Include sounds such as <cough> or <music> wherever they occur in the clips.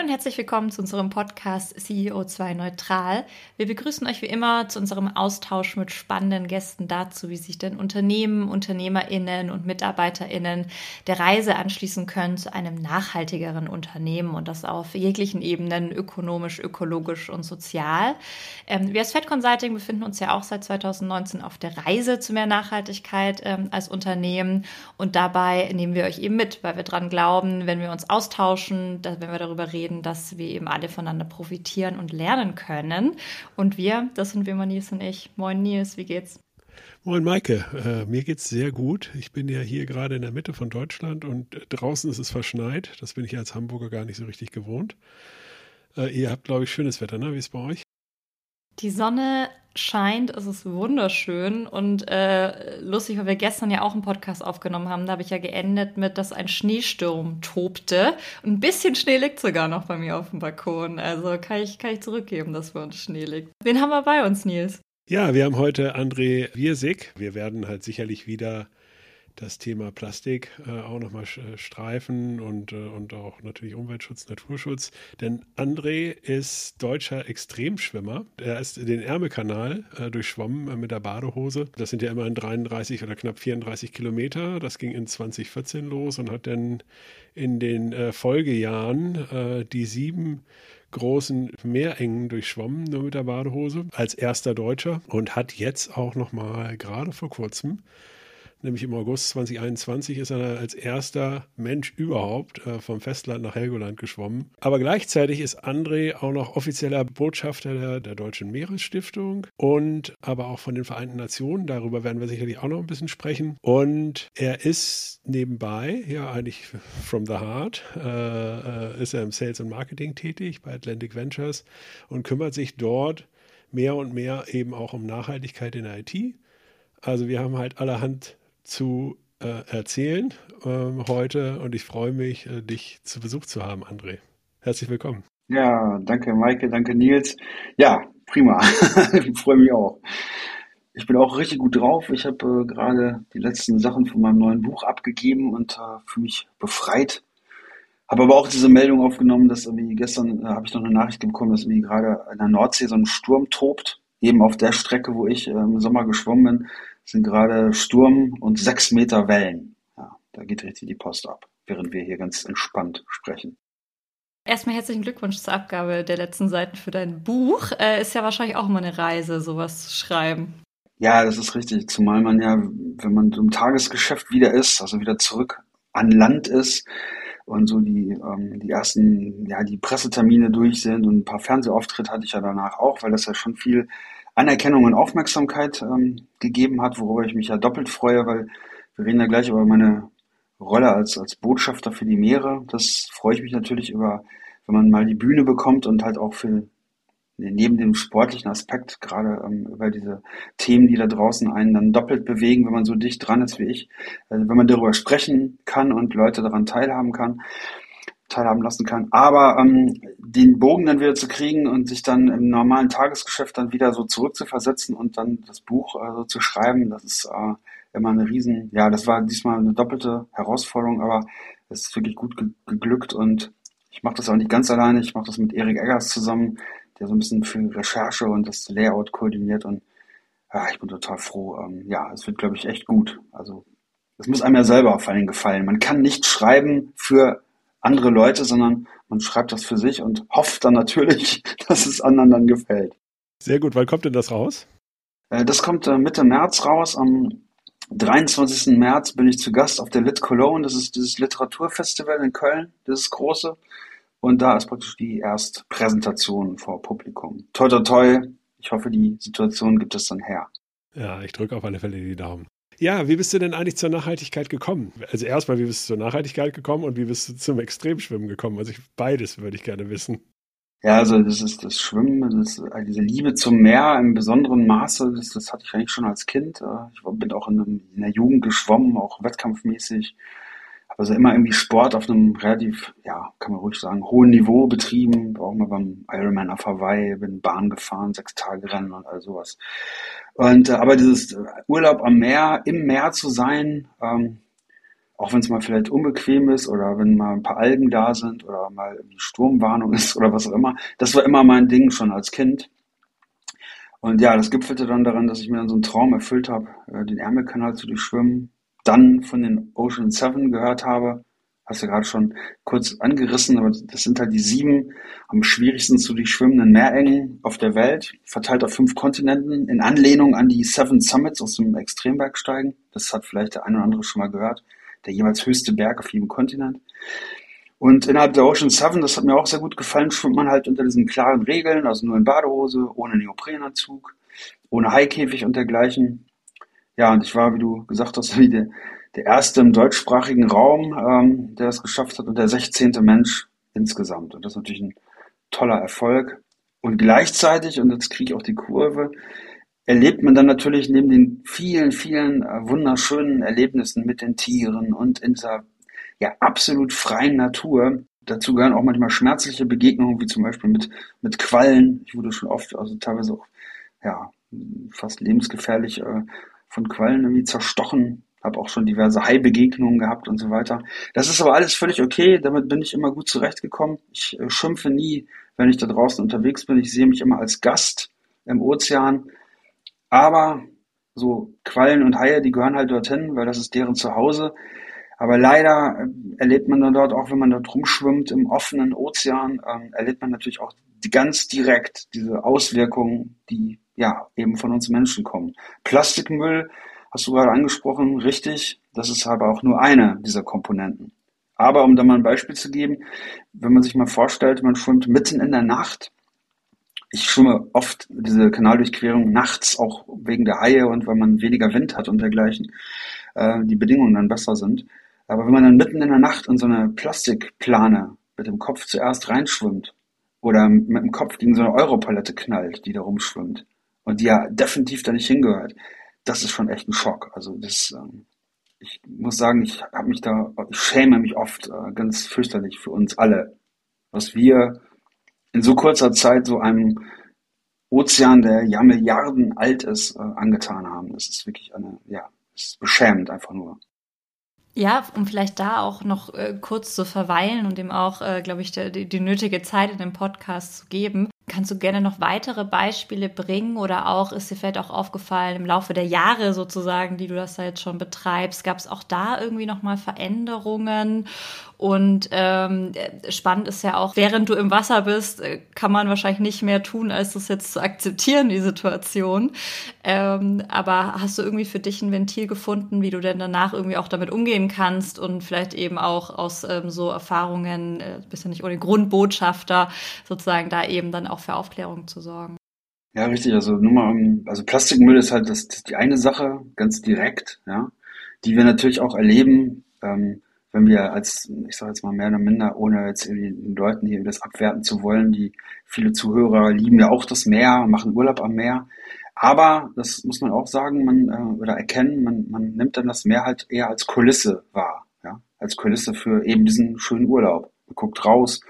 Und herzlich willkommen zu unserem Podcast CEO2 Neutral. Wir begrüßen euch wie immer zu unserem Austausch mit spannenden Gästen dazu, wie sich denn Unternehmen, UnternehmerInnen und MitarbeiterInnen der Reise anschließen können zu einem nachhaltigeren Unternehmen und das auf jeglichen Ebenen, ökonomisch, ökologisch und sozial. Ähm, wir als Fed Consulting befinden uns ja auch seit 2019 auf der Reise zu mehr Nachhaltigkeit ähm, als Unternehmen und dabei nehmen wir euch eben mit, weil wir dran glauben, wenn wir uns austauschen, wenn wir darüber reden, dass wir eben alle voneinander profitieren und lernen können. Und wir, das sind wir mal Nils und ich. Moin Nils, wie geht's? Moin Maike, äh, mir geht's sehr gut. Ich bin ja hier gerade in der Mitte von Deutschland und draußen ist es verschneit. Das bin ich als Hamburger gar nicht so richtig gewohnt. Äh, ihr habt, glaube ich, schönes Wetter, ne? Wie ist es bei euch? Die Sonne scheint, es ist wunderschön und äh, lustig, weil wir gestern ja auch einen Podcast aufgenommen haben. Da habe ich ja geendet mit, dass ein Schneesturm tobte. Ein bisschen Schnee liegt sogar noch bei mir auf dem Balkon. Also kann ich, kann ich zurückgeben, dass bei uns Schnee liegt. Wen haben wir bei uns, Nils? Ja, wir haben heute André Wirsig. Wir werden halt sicherlich wieder das Thema Plastik äh, auch nochmal äh, streifen und, äh, und auch natürlich Umweltschutz, Naturschutz. Denn André ist deutscher Extremschwimmer. Er ist den Ärmelkanal äh, durchschwommen äh, mit der Badehose. Das sind ja immerhin 33 oder knapp 34 Kilometer. Das ging in 2014 los und hat dann in den äh, Folgejahren die sieben großen Meerengen durchschwommen, nur mit der Badehose, als erster Deutscher und hat jetzt auch nochmal gerade vor kurzem nämlich im August 2021 ist er als erster Mensch überhaupt äh, vom Festland nach Helgoland geschwommen. Aber gleichzeitig ist André auch noch offizieller Botschafter der, der Deutschen Meeresstiftung und aber auch von den Vereinten Nationen. Darüber werden wir sicherlich auch noch ein bisschen sprechen. Und er ist nebenbei, ja eigentlich from the heart, äh, äh ist er im Sales und Marketing tätig bei Atlantic Ventures und kümmert sich dort mehr und mehr eben auch um Nachhaltigkeit in der IT. Also wir haben halt allerhand zu äh, erzählen ähm, heute und ich freue mich, äh, dich zu Besuch zu haben, André. Herzlich willkommen. Ja, danke Maike, danke Nils. Ja, prima. ich <laughs> freue mich auch. Ich bin auch richtig gut drauf. Ich habe äh, gerade die letzten Sachen von meinem neuen Buch abgegeben und äh, fühle mich befreit. Habe aber auch diese Meldung aufgenommen, dass irgendwie gestern äh, habe ich noch eine Nachricht bekommen, dass irgendwie gerade in der Nordsee so ein Sturm tobt. Eben auf der Strecke, wo ich äh, im Sommer geschwommen bin, sind gerade Sturm und sechs Meter Wellen. Ja, da geht richtig die Post ab, während wir hier ganz entspannt sprechen. Erstmal herzlichen Glückwunsch zur Abgabe der letzten Seiten für dein Buch. Äh, ist ja wahrscheinlich auch immer eine Reise, sowas zu schreiben. Ja, das ist richtig. Zumal man ja, wenn man im Tagesgeschäft wieder ist, also wieder zurück an Land ist und so die, ähm, die ersten, ja, die Pressetermine durch sind und ein paar Fernsehauftritte hatte ich ja danach auch, weil das ja schon viel Anerkennung und Aufmerksamkeit ähm, gegeben hat, worüber ich mich ja doppelt freue, weil wir reden ja gleich über meine Rolle als, als Botschafter für die Meere. Das freue ich mich natürlich über, wenn man mal die Bühne bekommt und halt auch für neben dem sportlichen Aspekt, gerade ähm, über diese Themen, die da draußen einen dann doppelt bewegen, wenn man so dicht dran ist wie ich, äh, wenn man darüber sprechen kann und Leute daran teilhaben kann teilhaben lassen kann. Aber ähm, den Bogen dann wieder zu kriegen und sich dann im normalen Tagesgeschäft dann wieder so zurückzuversetzen und dann das Buch äh, so zu schreiben, das ist äh, immer eine riesen, ja, das war diesmal eine doppelte Herausforderung, aber es ist wirklich gut ge geglückt und ich mache das auch nicht ganz alleine, ich mache das mit Erik Eggers zusammen, der so ein bisschen für Recherche und das Layout koordiniert und ja, ich bin total froh. Ähm, ja, es wird, glaube ich, echt gut. Also es muss einem ja selber vor allem gefallen. Man kann nicht schreiben für andere Leute, sondern man schreibt das für sich und hofft dann natürlich, <laughs> dass es anderen dann gefällt. Sehr gut. Wann kommt denn das raus? Äh, das kommt äh, Mitte März raus. Am 23. März bin ich zu Gast auf der Lit Cologne. Das ist dieses Literaturfestival in Köln, das große. Und da ist praktisch die Erstpräsentation vor Publikum. Toi, toi, toi. Ich hoffe, die Situation gibt es dann her. Ja, ich drücke auf alle Fälle die Daumen. Ja, wie bist du denn eigentlich zur Nachhaltigkeit gekommen? Also erstmal, wie bist du zur Nachhaltigkeit gekommen und wie bist du zum Extremschwimmen gekommen? Also ich, beides würde ich gerne wissen. Ja, also das ist das Schwimmen, das, äh, diese Liebe zum Meer im besonderen Maße, das, das hatte ich eigentlich schon als Kind. Äh, ich bin auch in, einem, in der Jugend geschwommen, auch wettkampfmäßig. Also immer irgendwie Sport auf einem relativ, ja, kann man ruhig sagen, hohen Niveau betrieben. Auch mal beim Ironman auf Hawaii, bin Bahn gefahren, sechs Tage Rennen und all sowas. Und äh, aber dieses Urlaub am Meer, im Meer zu sein, ähm, auch wenn es mal vielleicht unbequem ist oder wenn mal ein paar Algen da sind oder mal Sturmwarnung <laughs> ist oder was auch immer. Das war immer mein Ding schon als Kind. Und ja, das gipfelte dann daran, dass ich mir dann so einen Traum erfüllt habe, äh, den Ärmelkanal zu durchschwimmen, dann von den Ocean Seven gehört habe, hast du gerade schon kurz angerissen, aber das sind halt die sieben am schwierigsten zu durchschwimmenden Meerengen auf der Welt, verteilt auf fünf Kontinenten, in Anlehnung an die Seven Summits aus dem Extrembergsteigen. Das hat vielleicht der eine oder andere schon mal gehört. Der jeweils höchste Berg auf jedem Kontinent. Und innerhalb der Ocean Seven, das hat mir auch sehr gut gefallen, schwimmt man halt unter diesen klaren Regeln, also nur in Badehose, ohne Neoprenanzug, ohne Haikäfig und dergleichen. Ja, und ich war, wie du gesagt hast, <laughs> wie der, der erste im deutschsprachigen Raum, ähm, der es geschafft hat und der 16. Mensch insgesamt. Und das ist natürlich ein toller Erfolg. Und gleichzeitig, und jetzt kriege ich auch die Kurve, erlebt man dann natürlich neben den vielen, vielen äh, wunderschönen Erlebnissen mit den Tieren und in dieser ja absolut freien Natur. Dazu gehören auch manchmal schmerzliche Begegnungen, wie zum Beispiel mit, mit Quallen. Ich wurde schon oft, also teilweise auch, ja, fast lebensgefährlich äh, von Quallen irgendwie zerstochen habe auch schon diverse Hai-Begegnungen gehabt und so weiter. Das ist aber alles völlig okay, damit bin ich immer gut zurechtgekommen. Ich äh, schimpfe nie, wenn ich da draußen unterwegs bin. Ich sehe mich immer als Gast im Ozean. Aber so Quallen und Haie, die gehören halt dorthin, weil das ist deren Zuhause. Aber leider äh, erlebt man dann dort, auch wenn man dort rumschwimmt im offenen Ozean, äh, erlebt man natürlich auch ganz direkt diese Auswirkungen, die ja eben von uns Menschen kommen. Plastikmüll hast du gerade angesprochen, richtig. Das ist aber auch nur eine dieser Komponenten. Aber um da mal ein Beispiel zu geben, wenn man sich mal vorstellt, man schwimmt mitten in der Nacht. Ich schwimme oft diese Kanaldurchquerung nachts, auch wegen der Haie und weil man weniger Wind hat und dergleichen, äh, die Bedingungen dann besser sind. Aber wenn man dann mitten in der Nacht in so eine Plastikplane mit dem Kopf zuerst reinschwimmt oder mit dem Kopf gegen so eine Europalette knallt, die da rumschwimmt und die ja definitiv da nicht hingehört, das ist schon echt ein Schock. Also das, ähm, ich muss sagen, ich habe mich da, ich schäme mich oft äh, ganz fürchterlich für uns alle, was wir in so kurzer Zeit so einem Ozean, der ja Milliarden alt ist, äh, angetan haben. Das ist wirklich eine, ja, es ist beschämend einfach nur. Ja, um vielleicht da auch noch äh, kurz zu verweilen und ihm auch, äh, glaube ich, die, die, nötige Zeit in dem Podcast zu geben. Kannst du gerne noch weitere Beispiele bringen oder auch ist dir vielleicht auch aufgefallen im Laufe der Jahre sozusagen, die du das da jetzt schon betreibst, gab es auch da irgendwie nochmal Veränderungen? Und ähm, spannend ist ja auch, während du im Wasser bist, äh, kann man wahrscheinlich nicht mehr tun, als das jetzt zu akzeptieren, die Situation. Ähm, aber hast du irgendwie für dich ein Ventil gefunden, wie du denn danach irgendwie auch damit umgehen kannst und vielleicht eben auch aus ähm, so Erfahrungen, äh, bist ja nicht ohne Grundbotschafter, sozusagen da eben dann auch für Aufklärung zu sorgen. Ja, richtig. Also nur mal, also Plastikmüll ist halt das, das die eine Sache, ganz direkt, ja, die wir natürlich auch erleben, ähm, wenn wir als, ich sage jetzt mal mehr oder minder, ohne jetzt irgendwie den Leuten hier das abwerten zu wollen, die viele Zuhörer lieben ja auch das Meer, machen Urlaub am Meer. Aber das muss man auch sagen, man äh, oder erkennen, man, man nimmt dann das Meer halt eher als Kulisse wahr, ja, als Kulisse für eben diesen schönen Urlaub. Man guckt raus,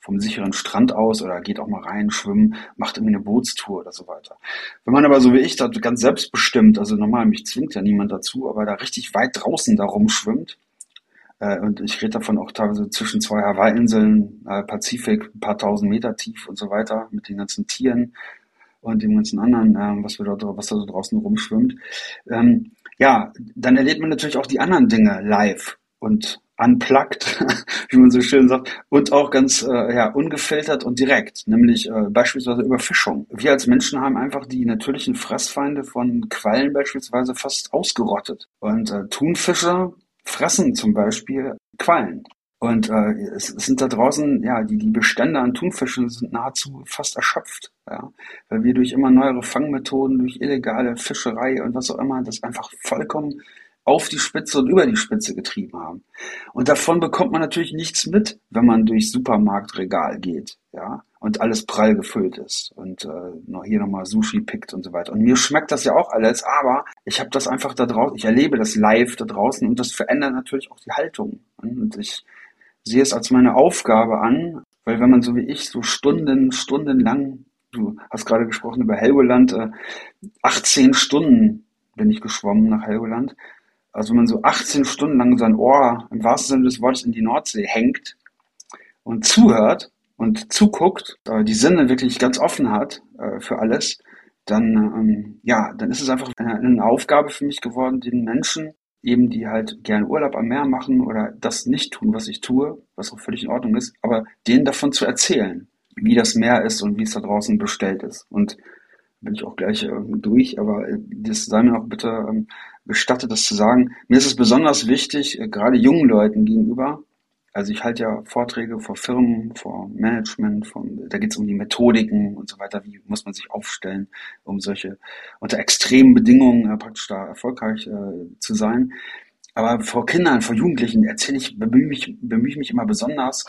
vom sicheren Strand aus oder geht auch mal rein, schwimmen, macht irgendwie eine Bootstour oder so weiter. Wenn man aber so wie ich da ganz selbstbestimmt, also normal, mich zwingt ja niemand dazu, aber da richtig weit draußen da rumschwimmt, äh, und ich rede davon auch teilweise zwischen zwei Hawaii-Inseln, äh, Pazifik, ein paar tausend Meter tief und so weiter, mit den ganzen Tieren und dem ganzen anderen, äh, was, wir dort, was da so draußen rumschwimmt. Ähm, ja, dann erlebt man natürlich auch die anderen Dinge live und unplugged, <laughs> wie man so schön sagt, und auch ganz äh, ja, ungefiltert und direkt, nämlich äh, beispielsweise Überfischung. Wir als Menschen haben einfach die natürlichen Fressfeinde von Quallen beispielsweise fast ausgerottet. Und äh, Thunfische fressen zum Beispiel Quallen. Und äh, es, es sind da draußen, ja, die, die Bestände an Thunfischen sind nahezu fast erschöpft. Ja, weil wir durch immer neuere Fangmethoden, durch illegale Fischerei und was auch immer, das einfach vollkommen auf die Spitze und über die Spitze getrieben haben. Und davon bekommt man natürlich nichts mit, wenn man durch Supermarktregal geht, ja, und alles prall gefüllt ist und äh, noch hier nochmal Sushi pickt und so weiter. Und mir schmeckt das ja auch alles, aber ich habe das einfach da draußen, ich erlebe das live da draußen und das verändert natürlich auch die Haltung. Und ich sehe es als meine Aufgabe an, weil wenn man so wie ich so Stunden, Stunden lang, du hast gerade gesprochen über Helgoland, äh, 18 Stunden bin ich geschwommen nach Helgoland, Also wenn man so 18 Stunden lang sein Ohr im wahrsten Sinne des Wortes in die Nordsee hängt und zuhört und zuguckt, äh, die Sinne wirklich ganz offen hat äh, für alles, dann, ähm, ja, dann ist es einfach eine, Aufgabe für mich geworden, den Menschen eben, die halt gerne Urlaub am Meer machen oder das nicht tun, was ich tue, was auch völlig in Ordnung ist, aber denen davon zu erzählen, wie das Meer ist und wie es da draußen bestellt ist. Und bin ich auch gleich äh, durch, aber äh, das sei mir auch bitte ähm, gestattet, das zu sagen. Mir ist es besonders wichtig, äh, gerade jungen Leuten gegenüber, also ich halte ja Vorträge vor Firmen, vor Management, von, da geht es um die Methodiken und so weiter, wie muss man sich aufstellen, um solche unter extremen Bedingungen äh, praktisch da erfolgreich äh, zu sein. Aber vor Kindern, vor Jugendlichen erzähle ich, bemühe mich, bemühe ich mich immer besonders,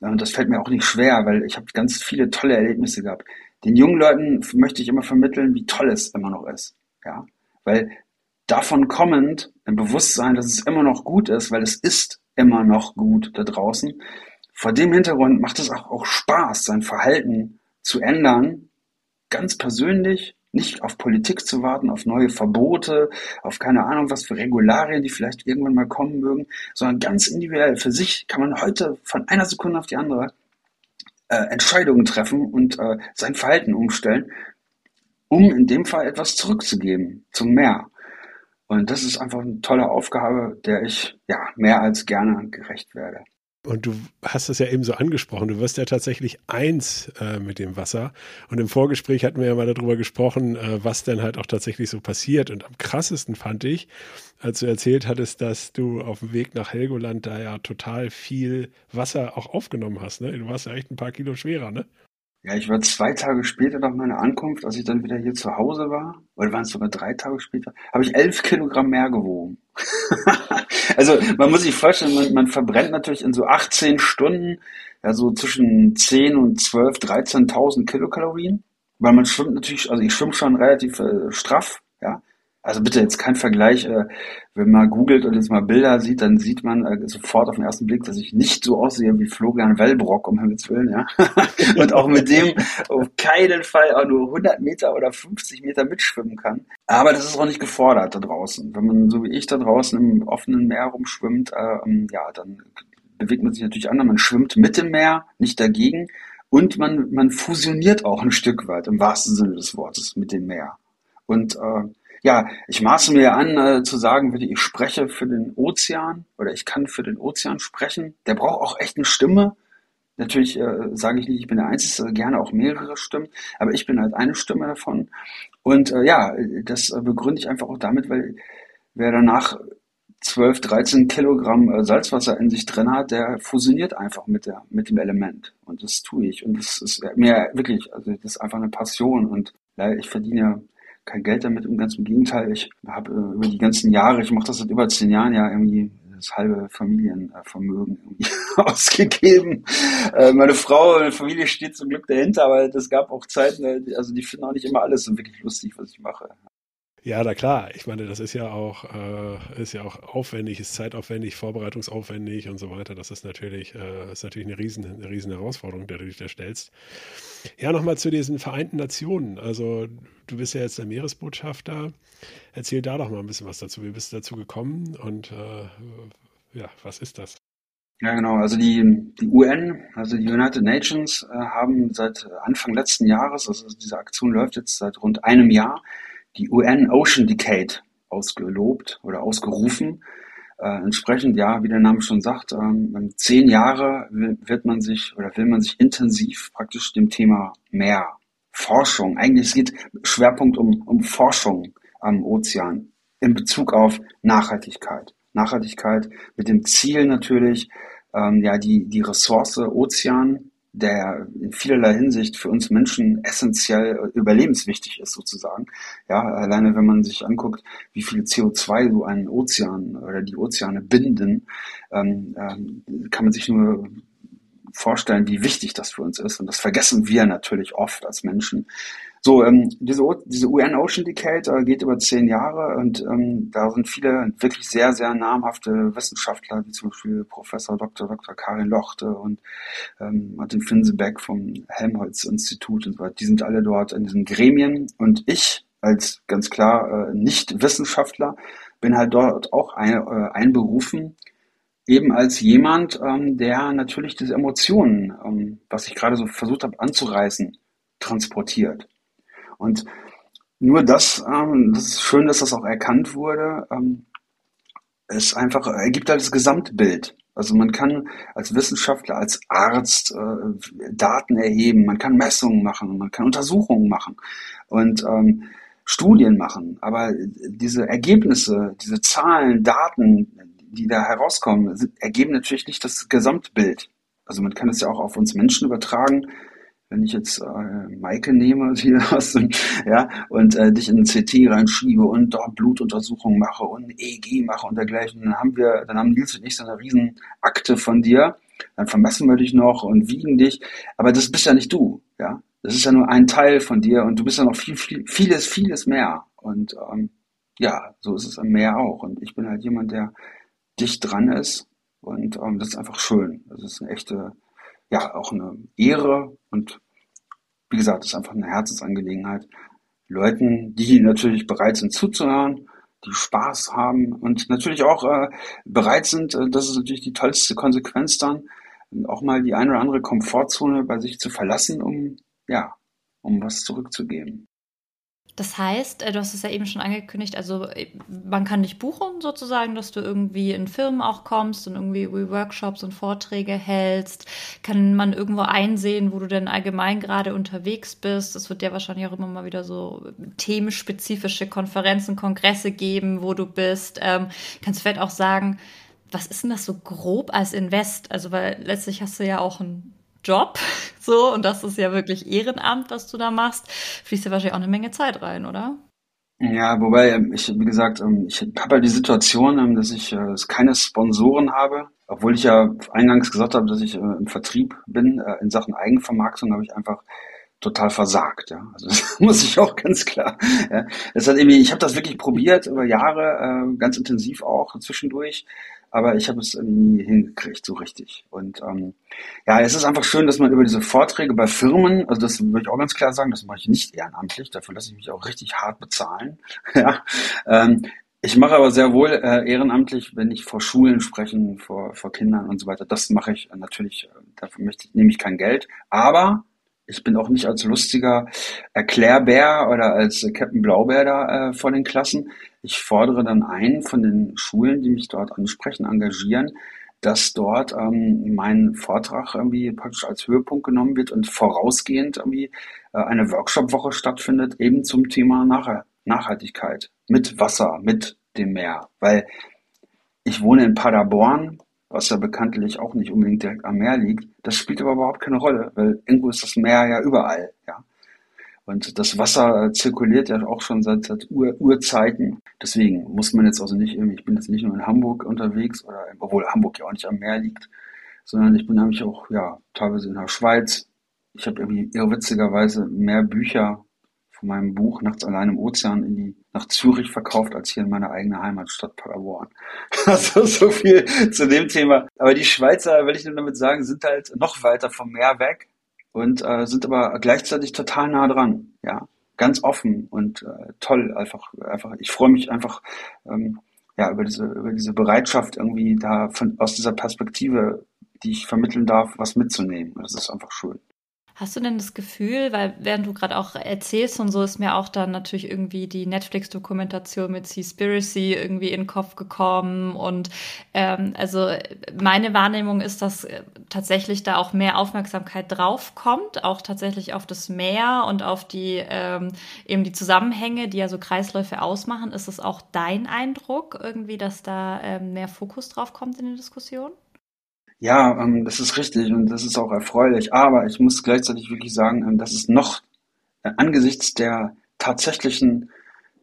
und das fällt mir auch nicht schwer, weil ich habe ganz viele tolle Erlebnisse gehabt den jungen Leuten möchte ich immer vermitteln, wie toll es immer noch ist. Ja, weil davon kommend ein Bewusstsein, dass es immer noch gut ist, weil es ist immer noch gut da draußen. Vor dem Hintergrund macht es auch, auch Spaß, sein Verhalten zu ändern, ganz persönlich, nicht auf Politik zu warten, auf neue Verbote, auf keine Ahnung was für Regularien, die vielleicht irgendwann mal kommen mögen, sondern ganz individuell. Für sich kann man heute von einer Sekunde auf die andere äh, Entscheidungen treffen und äh, sein Verhalten umstellen, um in dem Fall etwas zurückzugeben zum Meer. Und das ist einfach eine tolle Aufgabe, der ich ja mehr als gerne gerecht werde. Und du hast es ja eben so angesprochen, du wirst ja tatsächlich eins äh, mit dem Wasser. Und im Vorgespräch hatten wir ja mal darüber gesprochen, äh, was denn halt auch tatsächlich so passiert. Und am krassesten fand ich, als du erzählt hattest, dass du auf dem Weg nach Helgoland da ja total viel Wasser auch aufgenommen hast. Ne? Du warst ja echt ein paar Kilo schwerer, ne? Ja, ich war zwei Tage später nach meiner Ankunft, als ich dann wieder hier zu Hause war, oder waren es sogar drei Tage später, habe ich elf Kilogramm mehr gewogen. <laughs> also man muss sich vorstellen, man, man verbrennt natürlich in so 18 Stunden ja so zwischen 10 und 12, 13.000 Kilokalorien, weil man schwimmt natürlich, also ich schwimme schon relativ äh, straff, ja, also bitte jetzt kein Vergleich. Äh, wenn man googelt und jetzt mal Bilder sieht, dann sieht man äh, sofort auf den ersten Blick, dass ich nicht so aussehe wie Florian Wellbrock, um Himmels Willen. Ja? <laughs> und auch mit dem auf keinen Fall auch nur 100 Meter oder 50 Meter mitschwimmen kann. Aber das ist auch nicht gefordert da draußen. Wenn man so wie ich da draußen im offenen Meer rumschwimmt, äh, ja, dann bewegt man sich natürlich anders. Man schwimmt mit dem Meer, nicht dagegen. Und man, man fusioniert auch ein Stück weit, im wahrsten Sinne des Wortes, mit dem Meer. Und äh, ja, ich maße mir an äh, zu sagen, ich spreche für den Ozean oder ich kann für den Ozean sprechen. Der braucht auch echt eine Stimme. Natürlich äh, sage ich nicht, ich bin der Einzige, gerne auch mehrere Stimmen, aber ich bin halt eine Stimme davon. Und äh, ja, das äh, begründe ich einfach auch damit, weil wer danach 12, 13 Kilogramm äh, Salzwasser in sich drin hat, der fusioniert einfach mit der mit dem Element. Und das tue ich. Und das ist mir wirklich, also das ist einfach eine Passion. Und ich verdiene kein Geld damit, im ganz im Gegenteil. Ich habe äh, über die ganzen Jahre, ich mache das seit über zehn Jahren ja irgendwie das halbe Familienvermögen irgendwie <laughs> ausgegeben. Äh, meine Frau, meine Familie steht zum Glück dahinter, aber es gab auch Zeiten, äh, also die finden auch nicht immer alles so wirklich lustig, was ich mache. Ja, na klar. Ich meine, das ist ja auch, äh, ist ja auch aufwendig, ist zeitaufwendig, vorbereitungsaufwendig und so weiter. Das ist natürlich, äh, ist natürlich eine riesen, eine riesen Herausforderung, der du dich da stellst. Ja, nochmal zu diesen Vereinten Nationen. Also du bist ja jetzt der Meeresbotschafter. Erzähl da doch mal ein bisschen was dazu. Wie bist du dazu gekommen und äh, ja, was ist das? Ja, genau. Also die, die UN, also die United Nations, äh, haben seit Anfang letzten Jahres, also diese Aktion läuft jetzt seit rund einem Jahr, die UN Ocean Decade ausgelobt oder ausgerufen. Äh, entsprechend, ja, wie der Name schon sagt, ähm, zehn Jahre wird man sich oder will man sich intensiv praktisch dem Thema Meer, Forschung, eigentlich es geht Schwerpunkt um, um Forschung am Ozean in Bezug auf Nachhaltigkeit. Nachhaltigkeit mit dem Ziel natürlich, ähm, ja, die, die Ressource Ozean der in vielerlei Hinsicht für uns Menschen essentiell überlebenswichtig ist sozusagen. Ja, alleine wenn man sich anguckt, wie viel CO2 so ein Ozean oder die Ozeane binden, ähm, ähm, kann man sich nur vorstellen, wie wichtig das für uns ist. Und das vergessen wir natürlich oft als Menschen. So, ähm, diese, diese UN Ocean Decade äh, geht über zehn Jahre und ähm, da sind viele wirklich sehr, sehr namhafte Wissenschaftler, wie zum Beispiel Professor Dr. Dr. Karin Lochte und ähm, Martin Finsebeck vom Helmholtz-Institut und so weiter. Die sind alle dort in diesen Gremien und ich als ganz klar äh, Nicht-Wissenschaftler bin halt dort auch ein, äh, einberufen, eben als jemand, ähm, der natürlich diese Emotionen, ähm, was ich gerade so versucht habe anzureißen, transportiert. Und nur das, ähm, das ist schön, dass das auch erkannt wurde, ähm, es einfach ergibt halt das Gesamtbild. Also man kann als Wissenschaftler, als Arzt äh, Daten erheben, man kann Messungen machen, man kann Untersuchungen machen und ähm, Studien machen. Aber diese Ergebnisse, diese Zahlen, Daten, die da herauskommen, sind, ergeben natürlich nicht das Gesamtbild. Also man kann es ja auch auf uns Menschen übertragen. Wenn ich jetzt äh, Maike nehme hier <laughs> aus dem, ja, und äh, dich in ein CT reinschiebe und dort Blutuntersuchungen mache und EEG mache und dergleichen, dann haben wir, dann haben Nils und ich so eine riesen Akte von dir. Dann vermessen wir dich noch und wiegen dich. Aber das bist ja nicht du, ja. Das ist ja nur ein Teil von dir und du bist ja noch viel, viel, vieles, vieles mehr. Und ähm, ja, so ist es am Meer auch. Und ich bin halt jemand, der dicht dran ist. Und ähm, das ist einfach schön. Das ist eine echte, ja, auch eine Ehre. Und wie gesagt, ist einfach eine Herzensangelegenheit. Leuten, die natürlich bereit sind zuzuhören, die Spaß haben und natürlich auch äh, bereit sind, äh, das ist natürlich die tollste Konsequenz dann, auch mal die eine oder andere Komfortzone bei sich zu verlassen, um ja, um was zurückzugeben. Das heißt, äh, du hast es ja eben schon angekündigt, also äh, man kann dich buchen sozusagen, dass du irgendwie in Firmen auch kommst und irgendwie Workshops und Vorträge hältst. Kann man irgendwo einsehen, wo du denn allgemein gerade unterwegs bist? Es wird ja wahrscheinlich auch immer mal wieder so themenspezifische Konferenzen, Kongresse geben, wo du bist. Ähm, kannst du vielleicht auch sagen, was ist denn das so grob als Invest? Also, weil letztlich hast du ja auch ein Job, <laughs> so, und das ist ja wirklich Ehrenamt, was du da machst, fließt ja wahrscheinlich auch eine Menge Zeit rein, oder? Ja, wobei ähm, ich, wie gesagt, ähm, ich habe halt die Situation, ähm, dass ich äh, keine Sponsoren habe, obwohl ich ja eingangs gesagt habe, dass ich äh, im Vertrieb bin. Äh, in Sachen Eigenvermarktung habe ich einfach total versagt. Ja. Also <laughs> das muss ich auch ganz klar. Ja. Das hat irgendwie, ich habe das wirklich probiert über Jahre, ganz intensiv auch zwischendurch aber ich habe es nie hingekriegt, so richtig. Und ähm, ja, es ist einfach schön, dass man über diese Vorträge bei Firmen, also das würde ich auch ganz klar sagen, das mache ich nicht ehrenamtlich, dafür lasse ich mich auch richtig hart bezahlen. <laughs> ja, ähm, ich mache aber sehr wohl äh, ehrenamtlich, wenn ich vor Schulen sprechen, vor, vor Kindern und so weiter. Das mache ich natürlich, äh, dafür möchte ich, nehme ich kein Geld. Aber ich bin auch nicht als lustiger Erklärbär oder als Captain Blaubeer da äh, vor den Klassen. Ich fordere dann ein von den Schulen, die mich dort ansprechen, engagieren, dass dort ähm, mein Vortrag irgendwie praktisch als Höhepunkt genommen wird und vorausgehend irgendwie äh, eine Workshop-Woche stattfindet, eben zum Thema Nach Nachhaltigkeit mit Wasser, mit dem Meer. Weil ich wohne in Paderborn, was ja bekanntlich auch nicht unbedingt direkt am Meer liegt. Das spielt aber überhaupt keine Rolle, weil irgendwo ist das Meer ja überall, ja. Und das Wasser zirkuliert ja auch schon seit, seit Ur Urzeiten. Deswegen muss man jetzt also nicht irgendwie, ich bin jetzt nicht nur in Hamburg unterwegs, oder, obwohl Hamburg ja auch nicht am Meer liegt, sondern ich bin nämlich auch, ja, teilweise in der Schweiz. Ich habe irgendwie irrwitzigerweise mehr Bücher von meinem Buch Nachts allein im Ozean in die, nach Zürich verkauft, als hier in meiner eigenen Heimatstadt Paderborn. <laughs> Also so viel zu dem Thema. Aber die Schweizer, will ich nur damit sagen, sind halt noch weiter vom Meer weg und äh, sind aber gleichzeitig total nah dran, ja, ganz offen und äh, toll, einfach, einfach. Ich freue mich einfach ähm, ja über diese über diese Bereitschaft irgendwie da von aus dieser Perspektive, die ich vermitteln darf, was mitzunehmen. Das ist einfach schön. Hast du denn das Gefühl, weil während du gerade auch erzählst und so ist mir auch dann natürlich irgendwie die Netflix-Dokumentation mit Seaspiracy irgendwie in den Kopf gekommen und ähm, also meine Wahrnehmung ist, dass äh, tatsächlich da auch mehr Aufmerksamkeit drauf kommt, auch tatsächlich auf das Meer und auf die ähm, eben die Zusammenhänge, die ja so Kreisläufe ausmachen. Ist es auch dein Eindruck irgendwie, dass da ähm, mehr Fokus drauf kommt in der Diskussion? Ja, ähm, das ist richtig und das ist auch erfreulich. Aber ich muss gleichzeitig wirklich sagen, ähm, das ist noch äh, angesichts der tatsächlichen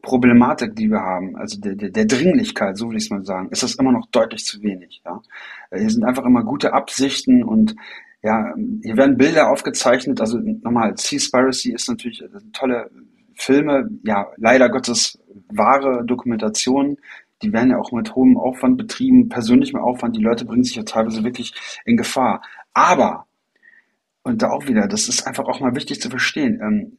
Problematik, die wir haben, also der, der, der Dringlichkeit, so will ich es mal sagen, ist das immer noch deutlich zu wenig. Ja? Äh, hier sind einfach immer gute Absichten und ja, hier werden Bilder aufgezeichnet. Also nochmal, Seaspiracy ist natürlich tolle Filme, ja, leider Gottes wahre Dokumentationen, die werden ja auch mit hohem Aufwand betrieben, persönlichem Aufwand. Die Leute bringen sich ja teilweise wirklich in Gefahr. Aber und da auch wieder, das ist einfach auch mal wichtig zu verstehen. Ähm,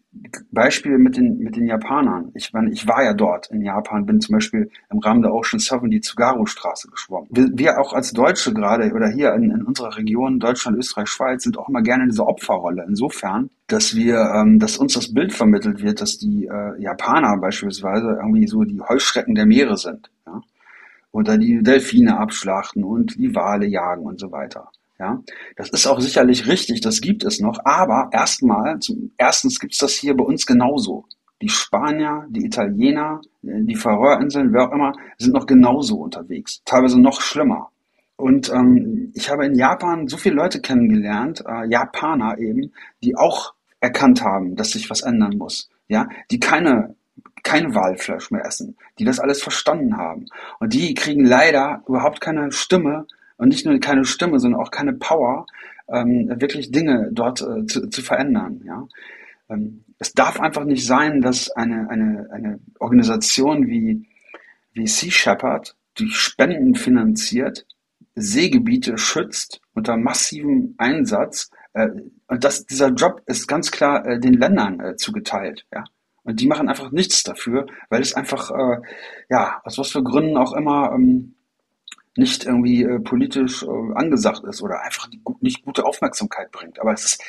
Beispiel mit den, mit den Japanern. Ich meine, ich war ja dort in Japan, bin zum Beispiel im Rahmen der Ocean Seven die Tsugaru-Straße geschwommen. Wir, wir, auch als Deutsche gerade oder hier in, in, unserer Region, Deutschland, Österreich, Schweiz, sind auch immer gerne in dieser Opferrolle. Insofern, dass wir, ähm, dass uns das Bild vermittelt wird, dass die äh, Japaner beispielsweise irgendwie so die Heuschrecken der Meere sind. Ja? Oder die Delfine abschlachten und die Wale jagen und so weiter. Ja, das ist auch sicherlich richtig, das gibt es noch, aber erstmal, erstens gibt es das hier bei uns genauso. Die Spanier, die Italiener, die Färöerinseln, wer auch immer, sind noch genauso unterwegs, teilweise noch schlimmer. Und ähm, ich habe in Japan so viele Leute kennengelernt, äh, Japaner eben, die auch erkannt haben, dass sich was ändern muss. Ja, die keine kein Walfleisch mehr essen, die das alles verstanden haben. Und die kriegen leider überhaupt keine Stimme und nicht nur keine Stimme, sondern auch keine Power, ähm, wirklich Dinge dort äh, zu, zu verändern. Ja? Ähm, es darf einfach nicht sein, dass eine, eine, eine Organisation wie, wie Sea Shepherd durch Spenden finanziert, Seegebiete schützt unter massivem Einsatz. Äh, und das, dieser Job ist ganz klar äh, den Ländern äh, zugeteilt. Ja? Und die machen einfach nichts dafür, weil es einfach, äh, ja, aus was für Gründen auch immer, ähm, nicht irgendwie äh, politisch äh, angesagt ist oder einfach die, nicht gute Aufmerksamkeit bringt. Aber es ist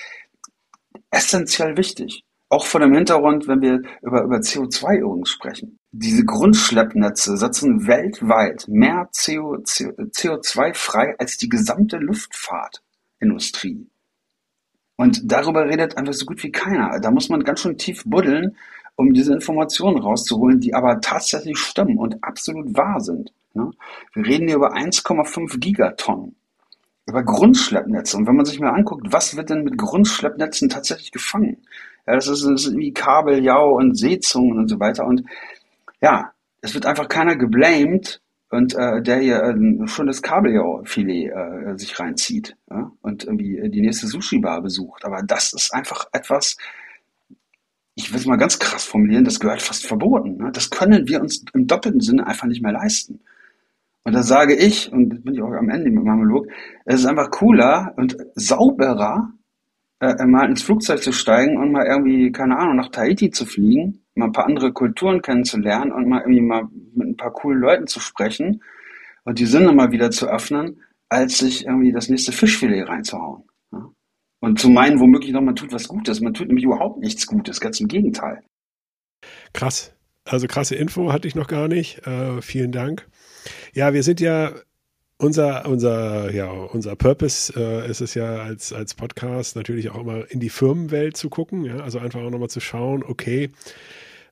essentiell wichtig. Auch vor dem Hintergrund, wenn wir über, über CO2 übrigens sprechen. Diese Grundschleppnetze setzen weltweit mehr CO, CO2 frei als die gesamte Luftfahrtindustrie. Und darüber redet einfach so gut wie keiner. Da muss man ganz schön tief buddeln, um diese Informationen rauszuholen, die aber tatsächlich stimmen und absolut wahr sind. Ne? Wir reden hier über 1,5 Gigatonnen. Über Grundschleppnetze. Und wenn man sich mal anguckt, was wird denn mit Grundschleppnetzen tatsächlich gefangen? Ja, das ist, das ist wie Kabeljau und Seezungen und so weiter. Und ja, es wird einfach keiner geblamed und äh, der hier ein schönes Kabeljaufilet äh, sich reinzieht ja? und irgendwie die nächste Sushi-Bar besucht. Aber das ist einfach etwas, ich will es mal ganz krass formulieren, das gehört fast verboten. Ne? Das können wir uns im doppelten Sinne einfach nicht mehr leisten. Und da sage ich, und bin ich auch am Ende mit meinem Monolog, es ist einfach cooler und sauberer, äh, mal ins Flugzeug zu steigen und mal irgendwie, keine Ahnung, nach Tahiti zu fliegen, mal ein paar andere Kulturen kennenzulernen und mal irgendwie mal mit ein paar coolen Leuten zu sprechen und die Sinne mal wieder zu öffnen, als sich irgendwie das nächste Fischfilet reinzuhauen. Ja? Und zu meinen, womöglich noch, man tut was Gutes. Man tut nämlich überhaupt nichts Gutes, ganz im Gegenteil. Krass. Also krasse Info hatte ich noch gar nicht. Äh, vielen Dank. Ja, wir sind ja unser, unser, ja, unser Purpose äh, ist es ja als, als Podcast natürlich auch immer in die Firmenwelt zu gucken, ja, also einfach auch nochmal zu schauen, okay,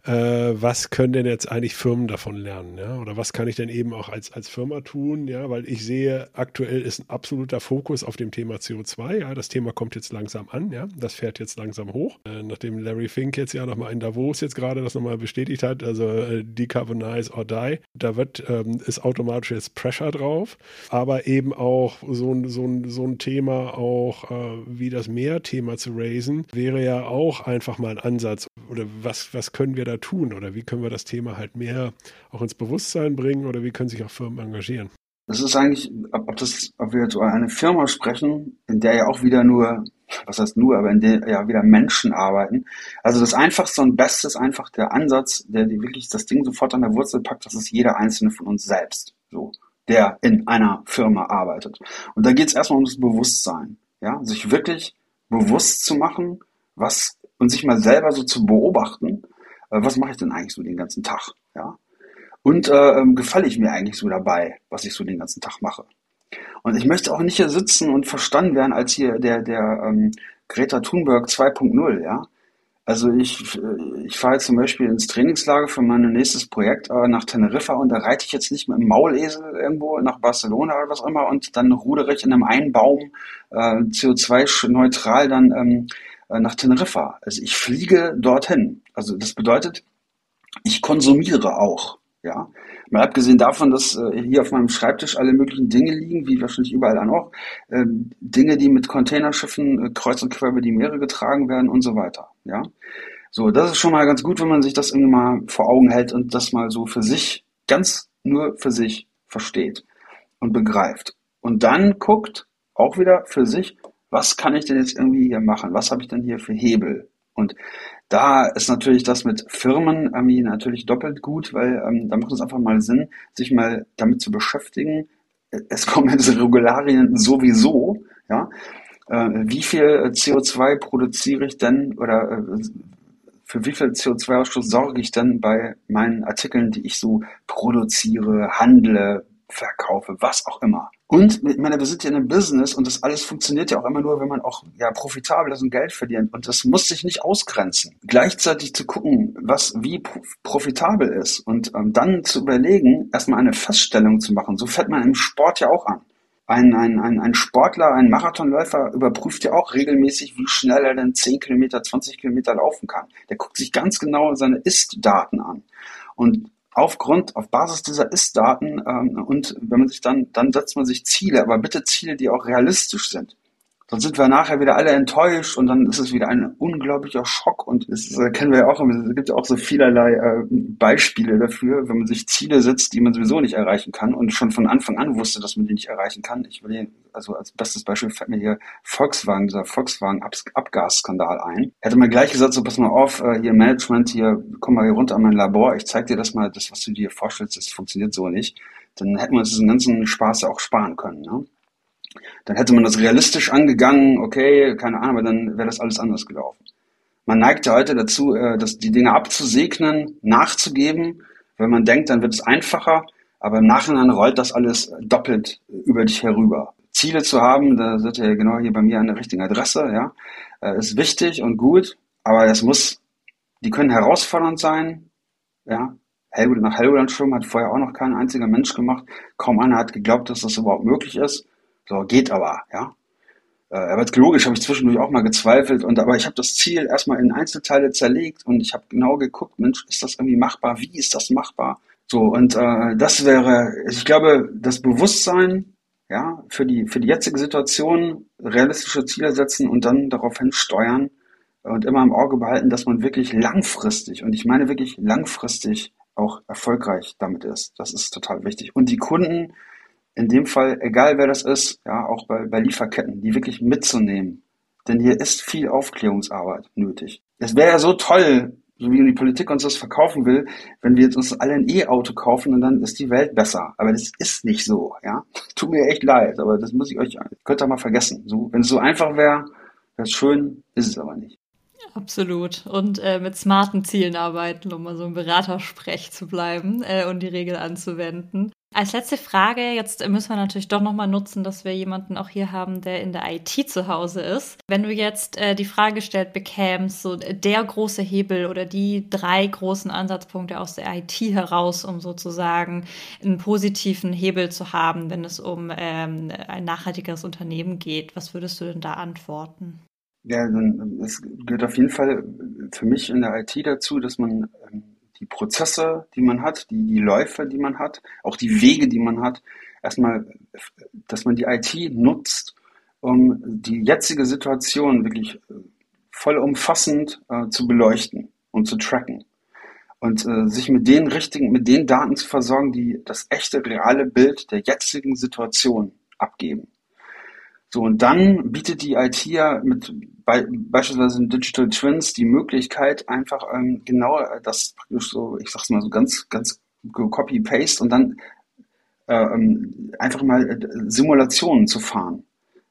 äh, was können denn jetzt eigentlich Firmen davon lernen? Ja? Oder was kann ich denn eben auch als, als Firma tun? Ja, weil ich sehe, aktuell ist ein absoluter Fokus auf dem Thema CO2. Ja, das Thema kommt jetzt langsam an, ja, das fährt jetzt langsam hoch. Äh, nachdem Larry Fink jetzt ja nochmal in Davos jetzt gerade das nochmal bestätigt hat, also äh, decarbonize or die, da wird, ähm, ist automatisch jetzt Pressure drauf, aber eben auch so ein, so ein, so ein Thema auch äh, wie das Mehrthema zu raisen, wäre ja auch einfach mal ein Ansatz. Oder was, was können wir da da tun oder wie können wir das Thema halt mehr auch ins Bewusstsein bringen oder wie können sich auch Firmen engagieren? Das ist eigentlich, ob, das, ob wir jetzt über eine Firma sprechen, in der ja auch wieder nur, was heißt nur, aber in der ja wieder Menschen arbeiten. Also das Einfachste und Beste ist einfach der Ansatz, der die wirklich das Ding sofort an der Wurzel packt, das ist jeder einzelne von uns selbst, so, der in einer Firma arbeitet. Und da geht es erstmal um das Bewusstsein, ja, sich wirklich bewusst zu machen, was und sich mal selber so zu beobachten, was mache ich denn eigentlich so den ganzen Tag? Ja? Und äh, ähm, gefalle ich mir eigentlich so dabei, was ich so den ganzen Tag mache? Und ich möchte auch nicht hier sitzen und verstanden werden als hier der, der ähm, Greta Thunberg 2.0, ja. Also ich, äh, ich fahre jetzt zum Beispiel ins Trainingslager für mein nächstes Projekt äh, nach Teneriffa und da reite ich jetzt nicht mit dem Maulesel irgendwo nach Barcelona oder was auch immer und dann rudere ich in einem Einbaum äh, CO2-neutral dann ähm, äh, nach Teneriffa. Also ich fliege dorthin. Also das bedeutet, ich konsumiere auch. Ja, mal abgesehen davon, dass äh, hier auf meinem Schreibtisch alle möglichen Dinge liegen, wie wahrscheinlich überall dann auch, äh, Dinge, die mit Containerschiffen äh, kreuz und quer über die Meere getragen werden und so weiter. Ja, so das ist schon mal ganz gut, wenn man sich das irgendwie mal vor Augen hält und das mal so für sich ganz nur für sich versteht und begreift und dann guckt auch wieder für sich, Was kann ich denn jetzt irgendwie hier machen? Was habe ich denn hier für Hebel? Und da ist natürlich das mit Firmen irgendwie natürlich doppelt gut, weil ähm, da macht es einfach mal Sinn, sich mal damit zu beschäftigen. Es kommen diese Regularien sowieso, ja. Äh, wie viel CO2 produziere ich denn oder äh, für wie viel CO2-Ausstoß sorge ich denn bei meinen Artikeln, die ich so produziere, handle, verkaufe, was auch immer. Und ich meine, wir sind ja in einem Business und das alles funktioniert ja auch immer nur, wenn man auch ja profitabel ist und Geld verdient. Und das muss sich nicht ausgrenzen. Gleichzeitig zu gucken, was wie profitabel ist und ähm, dann zu überlegen, erstmal eine Feststellung zu machen. So fällt man im Sport ja auch an. Ein, ein, ein, ein Sportler, ein Marathonläufer überprüft ja auch regelmäßig, wie schnell er denn 10 Kilometer, 20 Kilometer laufen kann. Der guckt sich ganz genau seine Ist-Daten an. Und aufgrund, auf Basis dieser Ist-Daten ähm, und wenn man sich dann, dann setzt man sich Ziele, aber bitte Ziele, die auch realistisch sind. Sonst sind wir nachher wieder alle enttäuscht und dann ist es wieder ein unglaublicher Schock und das äh, kennen wir ja auch, es gibt ja auch so vielerlei äh, Beispiele dafür, wenn man sich Ziele setzt, die man sowieso nicht erreichen kann und schon von Anfang an wusste, dass man die nicht erreichen kann. Ich will hier, also als bestes Beispiel fällt mir hier Volkswagen, dieser Volkswagen-Abgasskandal ein. Hätte man gleich gesagt, so pass mal auf, äh, hier Management, hier komm mal hier runter an mein Labor, ich zeig dir das mal, das, was du dir vorstellst, das funktioniert so nicht. Dann hätten wir uns diesen ganzen Spaß ja auch sparen können. Ne? Dann hätte man das realistisch angegangen, okay, keine Ahnung, aber dann wäre das alles anders gelaufen. Man neigt ja heute dazu, äh, dass die Dinge abzusegnen, nachzugeben. Wenn man denkt, dann wird es einfacher, aber im Nachhinein rollt das alles doppelt über dich herüber. Ziele zu haben, da seid ihr genau hier bei mir an der richtigen Adresse, ja, äh, ist wichtig und gut, aber es muss, die können herausfordernd sein, ja. Helgoland, nach Helgoland-Schwimmen hat vorher auch noch kein einziger Mensch gemacht. Kaum einer hat geglaubt, dass das überhaupt möglich ist. So, geht aber, ja. Äh, logisch habe ich zwischendurch auch mal gezweifelt und aber ich habe das Ziel erstmal in Einzelteile zerlegt und ich habe genau geguckt, Mensch, ist das irgendwie machbar? Wie ist das machbar? So, und äh, das wäre, ich glaube, das Bewusstsein, ja, für die, für die jetzige Situation realistische Ziele setzen und dann daraufhin steuern und immer im Auge behalten, dass man wirklich langfristig, und ich meine wirklich langfristig auch erfolgreich damit ist. Das ist total wichtig. Und die Kunden in dem Fall, egal wer das ist, ja, auch bei, bei Lieferketten, die wirklich mitzunehmen. Denn hier ist viel Aufklärungsarbeit nötig. Es wäre ja so toll, so wie die Politik uns das verkaufen will, wenn wir jetzt uns alle ein E-Auto kaufen und dann ist die Welt besser. Aber das ist nicht so, ja. <laughs> Tut mir echt leid, aber das muss ich euch, könnt ihr mal vergessen. So, wenn es so einfach wäre, wäre es schön, ist es aber nicht. Absolut. Und äh, mit smarten Zielen arbeiten, um mal so im Beratersprech zu bleiben äh, und die Regel anzuwenden. Als letzte Frage, jetzt müssen wir natürlich doch nochmal nutzen, dass wir jemanden auch hier haben, der in der IT zu Hause ist. Wenn du jetzt äh, die Frage gestellt bekämst, so der große Hebel oder die drei großen Ansatzpunkte aus der IT heraus, um sozusagen einen positiven Hebel zu haben, wenn es um ähm, ein nachhaltigeres Unternehmen geht, was würdest du denn da antworten? Ja, es gehört auf jeden Fall für mich in der IT dazu, dass man ähm, die Prozesse, die man hat, die, die Läufe, die man hat, auch die Wege, die man hat, erstmal, dass man die IT nutzt, um die jetzige Situation wirklich äh, vollumfassend äh, zu beleuchten und zu tracken. Und äh, sich mit den richtigen, mit den Daten zu versorgen, die das echte, reale Bild der jetzigen Situation abgeben. So, und dann bietet die IT ja mit bei, beispielsweise in Digital Twins die Möglichkeit, einfach ähm, genau das praktisch so, ich sag's mal so ganz, ganz copy-paste und dann äh, ähm, einfach mal äh, Simulationen zu fahren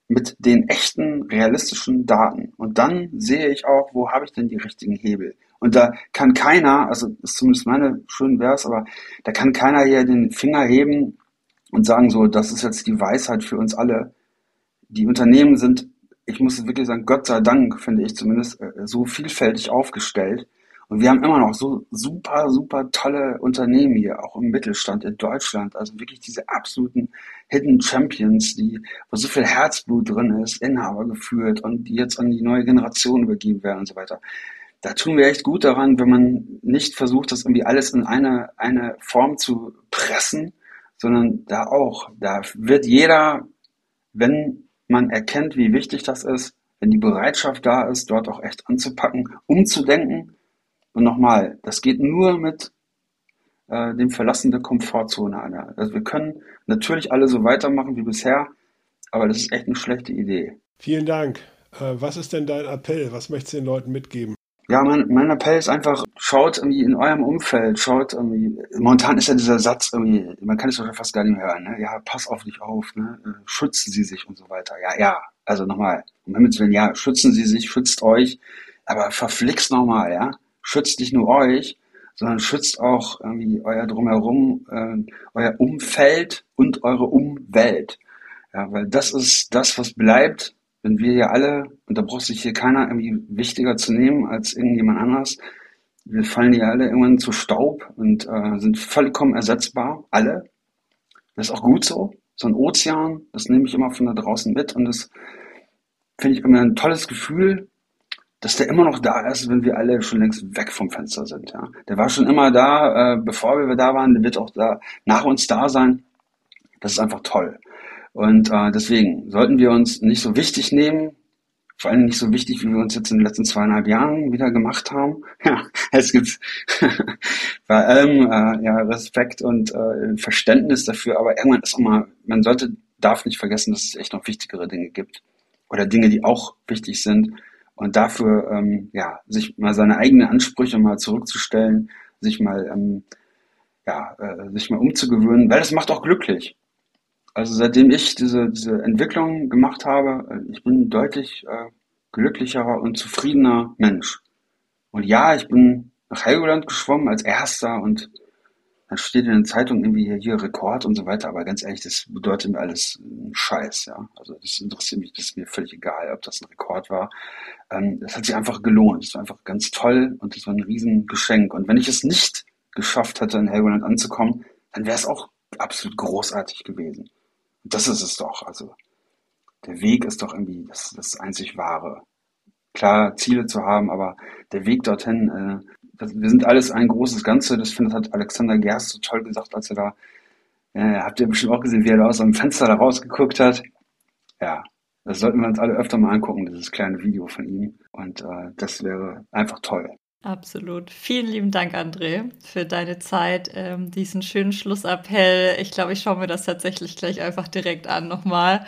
mit den echten, realistischen Daten. Und dann sehe ich auch, wo habe ich denn die richtigen Hebel. Und da kann keiner, also ist zumindest meine schön wär's, aber da kann keiner hier den Finger heben und sagen so, das ist jetzt die Weisheit für uns alle die Unternehmen sind, ich muss wirklich sagen, Gott sei Dank, finde ich zumindest, äh, so vielfältig aufgestellt. Und wir haben immer noch so super, super tolle Unternehmen hier, auch im Mittelstand in Deutschland. Also wirklich diese absoluten Hidden Champions, die, wo so viel Herzblut drin ist, Inhaber geführt und die jetzt an die neue Generation übergeben werden und so weiter. Da tun wir echt gut daran, wenn man nicht versucht, das irgendwie alles in eine, eine Form zu pressen, sondern da auch, da wird jeder, wenn man erkennt, wie wichtig das ist, wenn die Bereitschaft da ist, dort auch echt anzupacken, umzudenken. Und nochmal, das geht nur mit äh, dem Verlassen der Komfortzone. Also wir können natürlich alle so weitermachen wie bisher, aber das ist echt eine schlechte Idee. Vielen Dank. Äh, was ist denn dein Appell? Was möchtest du den Leuten mitgeben? Ja, mein, mein Appell ist einfach, schaut irgendwie in eurem Umfeld, schaut irgendwie, momentan ist ja dieser Satz irgendwie, man kann es doch fast gar nicht mehr hören, ne? ja, pass auf dich auf, ne? Äh, schützen Sie sich und so weiter. Ja, ja, also nochmal, um Himmels Willen, ja, schützen Sie sich, schützt euch, aber verflixt nochmal, ja, schützt nicht nur euch, sondern schützt auch irgendwie euer Drumherum, äh, euer Umfeld und eure Umwelt. Ja, weil das ist das, was bleibt, wenn wir ja alle, und da braucht sich hier keiner irgendwie wichtiger zu nehmen als irgendjemand anders, wir fallen ja alle irgendwann zu Staub und äh, sind vollkommen ersetzbar, alle. Das ist auch gut so. So ein Ozean, das nehme ich immer von da draußen mit und das finde ich immer ein tolles Gefühl, dass der immer noch da ist, wenn wir alle schon längst weg vom Fenster sind. Ja. Der war schon immer da, äh, bevor wir da waren, der wird auch da nach uns da sein. Das ist einfach toll. Und äh, deswegen sollten wir uns nicht so wichtig nehmen, vor allem nicht so wichtig, wie wir uns jetzt in den letzten zweieinhalb Jahren wieder gemacht haben. <laughs> Ja, es gibt <laughs> bei allem äh, ja, Respekt und äh, Verständnis dafür, aber irgendwann ist auch mal, man sollte, darf nicht vergessen, dass es echt noch wichtigere Dinge gibt oder Dinge, die auch wichtig sind und dafür ähm, ja sich mal seine eigenen Ansprüche mal zurückzustellen, sich mal ähm, ja äh, sich mal umzugewöhnen, weil das macht auch glücklich. Also seitdem ich diese, diese Entwicklung gemacht habe, äh, ich bin deutlich äh, glücklicherer und zufriedener Mensch. Und ja, ich bin nach Helgoland geschwommen als erster und dann steht in den Zeitungen irgendwie hier, hier Rekord und so weiter, aber ganz ehrlich, das bedeutet mir alles einen Scheiß, ja. Also das interessiert mich, das ist mir völlig egal, ob das ein Rekord war. Ähm, das hat sich einfach gelohnt. Das war einfach ganz toll und das war ein Riesengeschenk. Und wenn ich es nicht geschafft hätte, in Helgoland anzukommen, dann wäre es auch absolut großartig gewesen. Das ist es doch. Also der Weg ist doch irgendwie das, das einzig Wahre. Klar, Ziele zu haben, aber der Weg dorthin, äh, das, wir sind alles ein großes Ganze. Das finde hat Alexander Gerst so toll gesagt, als er da, äh, habt ihr bestimmt auch gesehen, wie er da aus einem Fenster da rausgeguckt hat. Ja, das sollten wir uns alle öfter mal angucken, dieses kleine Video von ihm. Und äh, das wäre einfach toll. Absolut. Vielen lieben Dank, André, für deine Zeit, ähm, diesen schönen Schlussappell. Ich glaube, ich schaue mir das tatsächlich gleich einfach direkt an nochmal.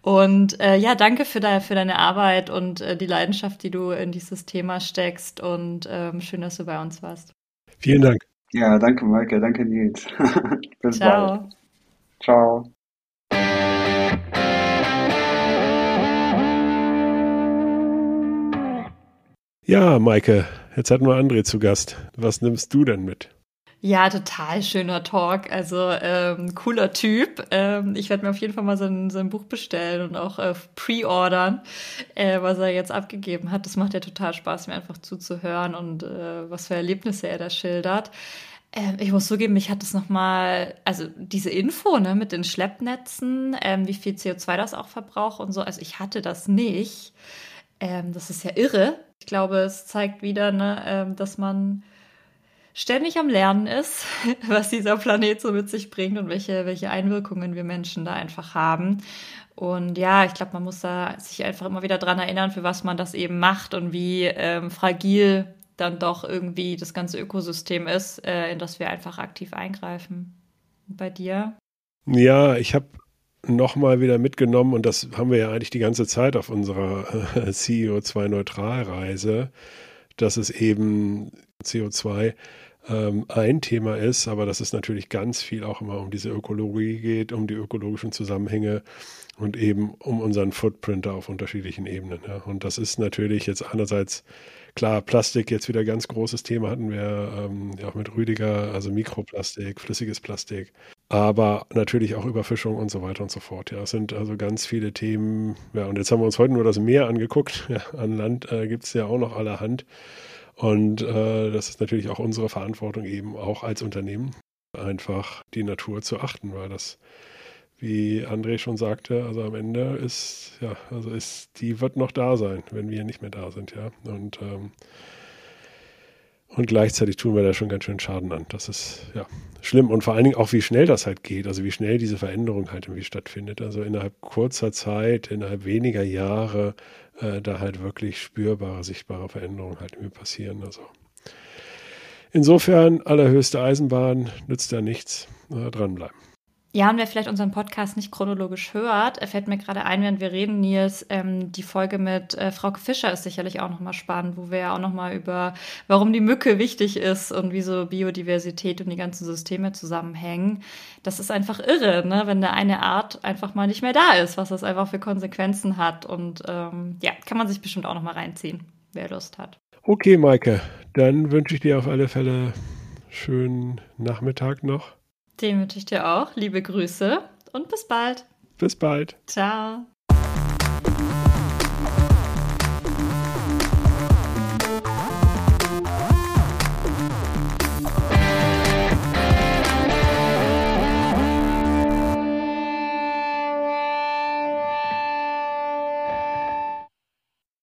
Und äh, ja, danke für, de für deine Arbeit und äh, die Leidenschaft, die du in dieses Thema steckst. Und ähm, schön, dass du bei uns warst. Vielen Dank. Ja, danke, Maike. Danke, Nils. <laughs> Bis Ciao. bald. Ciao. Ja, Maike, jetzt hatten wir André zu Gast. Was nimmst du denn mit? Ja, total schöner Talk. Also ähm, cooler Typ. Ähm, ich werde mir auf jeden Fall mal sein, sein Buch bestellen und auch äh, pre-ordern, äh, was er jetzt abgegeben hat. Das macht ja total Spaß, mir einfach zuzuhören und äh, was für Erlebnisse er da schildert. Ähm, ich muss zugeben, mich hat das nochmal, also diese Info ne, mit den Schleppnetzen, ähm, wie viel CO2 das auch verbraucht und so. Also ich hatte das nicht. Ähm, das ist ja irre. Ich glaube, es zeigt wieder, ne, ähm, dass man ständig am Lernen ist, <laughs> was dieser Planet so mit sich bringt und welche, welche Einwirkungen wir Menschen da einfach haben. Und ja, ich glaube, man muss da sich einfach immer wieder dran erinnern, für was man das eben macht und wie ähm, fragil dann doch irgendwie das ganze Ökosystem ist, äh, in das wir einfach aktiv eingreifen. Und bei dir? Ja, ich habe nochmal wieder mitgenommen und das haben wir ja eigentlich die ganze Zeit auf unserer äh, <laughs> CO2-Neutralreise, dass es eben CO2 ähm, ein Thema ist, aber dass es natürlich ganz viel auch immer um diese Ökologie geht, um die ökologischen Zusammenhänge und eben um unseren Footprint auf unterschiedlichen Ebenen. Ja. Und das ist natürlich jetzt einerseits klar, Plastik jetzt wieder ganz großes Thema hatten wir ähm, ja auch mit Rüdiger, also Mikroplastik, flüssiges Plastik aber natürlich auch Überfischung und so weiter und so fort. Ja, es sind also ganz viele Themen. Ja, und jetzt haben wir uns heute nur das Meer angeguckt. <laughs> Ja, an Land äh, gibt es ja auch noch allerhand. Und äh, das ist natürlich auch unsere Verantwortung eben auch als Unternehmen, einfach die Natur zu achten, weil das, wie André schon sagte, also am Ende ist, ja, also ist, die wird noch da sein, wenn wir nicht mehr da sind, ja. Und ähm, und gleichzeitig tun wir da schon ganz schön Schaden an. Das ist ja schlimm. Und vor allen Dingen auch, wie schnell das halt geht. Also wie schnell diese Veränderung halt irgendwie stattfindet. Also innerhalb kurzer Zeit, innerhalb weniger Jahre, äh, da halt wirklich spürbare, sichtbare Veränderungen halt irgendwie passieren. Also insofern allerhöchste Eisenbahn nützt ja nichts. Äh, dranbleiben. Ja, und wer vielleicht unseren Podcast nicht chronologisch hört, fällt mir gerade ein, während wir reden, Nils, ähm, die Folge mit äh, Frauke Fischer ist sicherlich auch nochmal spannend, wo wir ja auch nochmal über, warum die Mücke wichtig ist und wie so Biodiversität und die ganzen Systeme zusammenhängen. Das ist einfach irre, ne? wenn da eine Art einfach mal nicht mehr da ist, was das einfach für Konsequenzen hat. Und ähm, ja, kann man sich bestimmt auch nochmal reinziehen, wer Lust hat. Okay, Maike, dann wünsche ich dir auf alle Fälle schönen Nachmittag noch. Den wünsche ich dir auch. Liebe Grüße und bis bald. Bis bald. Ciao.